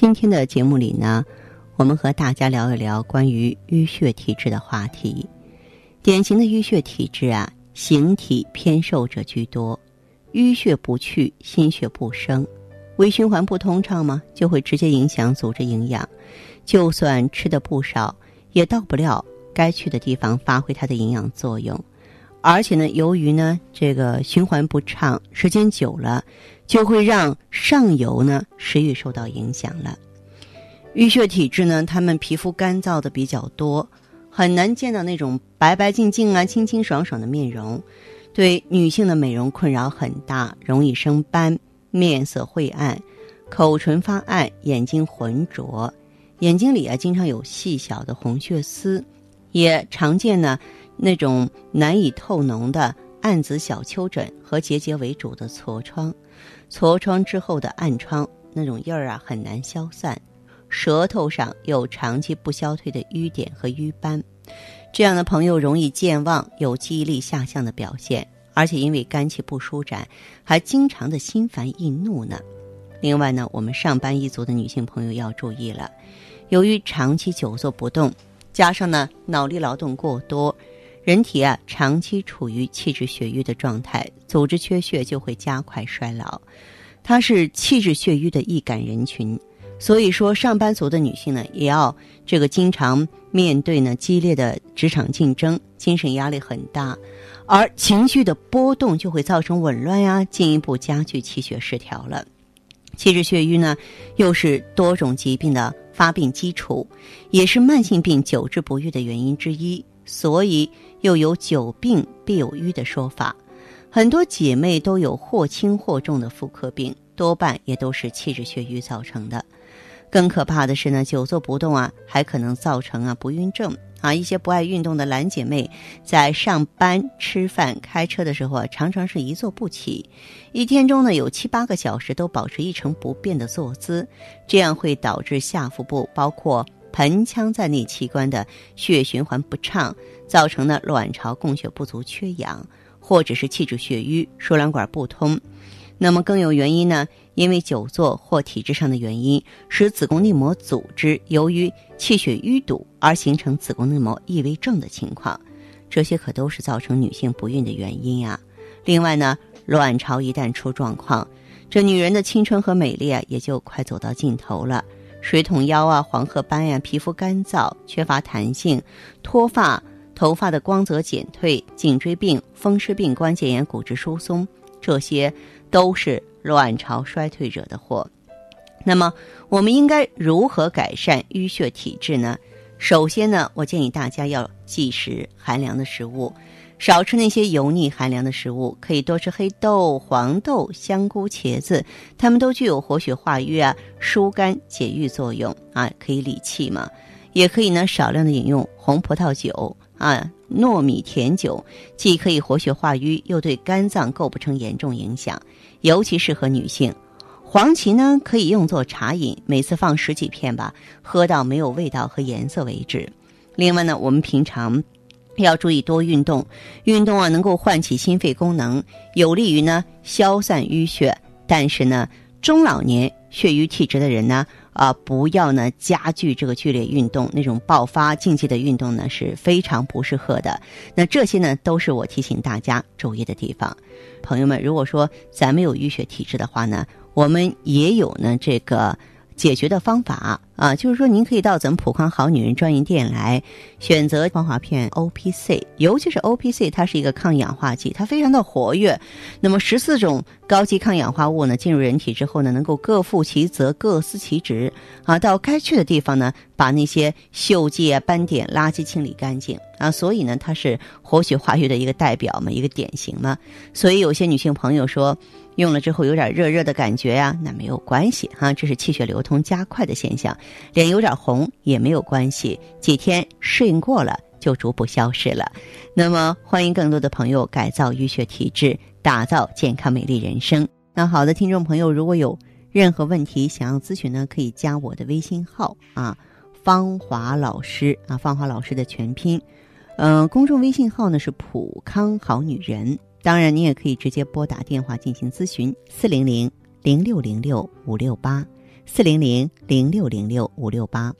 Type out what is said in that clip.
今天的节目里呢，我们和大家聊一聊关于淤血体质的话题。典型的淤血体质啊，形体偏瘦者居多，淤血不去，心血不生，微循环不通畅嘛，就会直接影响组织营养。就算吃的不少，也到不了该去的地方，发挥它的营养作用。而且呢，由于呢这个循环不畅，时间久了。就会让上游呢食欲受到影响了。淤血体质呢，他们皮肤干燥的比较多，很难见到那种白白净净啊、清清爽爽的面容，对女性的美容困扰很大，容易生斑，面色晦暗，口唇发暗，眼睛浑浊，眼睛里啊经常有细小的红血丝，也常见呢那种难以透脓的暗紫小丘疹和结节为主的痤疮。痤疮之后的暗疮，那种印儿啊很难消散，舌头上有长期不消退的瘀点和瘀斑，这样的朋友容易健忘，有记忆力下降的表现，而且因为肝气不舒展，还经常的心烦易怒呢。另外呢，我们上班一族的女性朋友要注意了，由于长期久坐不动，加上呢脑力劳动过多，人体啊长期处于气滞血瘀的状态。组织缺血就会加快衰老，它是气滞血瘀的易感人群，所以说上班族的女性呢，也要这个经常面对呢激烈的职场竞争，精神压力很大，而情绪的波动就会造成紊乱呀，进一步加剧气血失调了。气滞血瘀呢，又是多种疾病的发病基础，也是慢性病久治不愈的原因之一，所以又有久病必有瘀的说法。很多姐妹都有或轻或重的妇科病，多半也都是气滞血瘀造成的。更可怕的是呢，久坐不动啊，还可能造成啊不孕症啊。一些不爱运动的懒姐妹，在上班、吃饭、开车的时候啊，常常是一坐不起，一天中呢有七八个小时都保持一成不变的坐姿，这样会导致下腹部包括盆腔在内器官的血循环不畅，造成呢卵巢供血不足、缺氧。或者是气滞血瘀、输卵管不通，那么更有原因呢？因为久坐或体质上的原因，使子宫内膜组织由于气血淤堵而形成子宫内膜异位症的情况，这些可都是造成女性不孕的原因呀。另外呢，卵巢一旦出状况，这女人的青春和美丽啊也就快走到尽头了。水桶腰啊、黄褐斑呀、皮肤干燥、缺乏弹性、脱发。头发的光泽减退、颈椎病、风湿病、关节炎、骨质疏松，这些都是卵巢衰退惹的祸。那么，我们应该如何改善淤血体质呢？首先呢，我建议大家要忌食寒凉的食物，少吃那些油腻寒凉的食物，可以多吃黑豆、黄豆、香菇、茄子，它们都具有活血化瘀啊、疏肝解郁作用啊，可以理气嘛。也可以呢，少量的饮用红葡萄酒。啊，糯米甜酒既可以活血化瘀，又对肝脏构不成严重影响，尤其适合女性。黄芪呢，可以用作茶饮，每次放十几片吧，喝到没有味道和颜色为止。另外呢，我们平常要注意多运动，运动啊能够唤起心肺功能，有利于呢消散淤血。但是呢，中老年血瘀体质的人呢。啊，不要呢加剧这个剧烈运动，那种爆发竞技的运动呢是非常不适合的。那这些呢都是我提醒大家注意的地方。朋友们，如果说咱们有淤血体质的话呢，我们也有呢这个。解决的方法啊，就是说您可以到咱们普康好女人专营店来选择光华片 O P C，尤其是 O P C，它是一个抗氧化剂，它非常的活跃。那么十四种高级抗氧化物呢，进入人体之后呢，能够各负其责、各司其职啊，到该去的地方呢，把那些锈迹啊、斑点、垃圾清理干净啊。所以呢，它是活血化瘀的一个代表嘛，一个典型嘛。所以有些女性朋友说。用了之后有点热热的感觉呀，那没有关系哈，这是气血流通加快的现象。脸有点红也没有关系，几天适应过了就逐步消失了。那么欢迎更多的朋友改造淤血体质，打造健康美丽人生。那好的，听众朋友，如果有任何问题想要咨询呢，可以加我的微信号啊，芳华老师啊，芳华老师的全拼，嗯，公众微信号呢是普康好女人。当然，你也可以直接拨打电话进行咨询，四零零零六零六五六八，四零零零六零六五六八。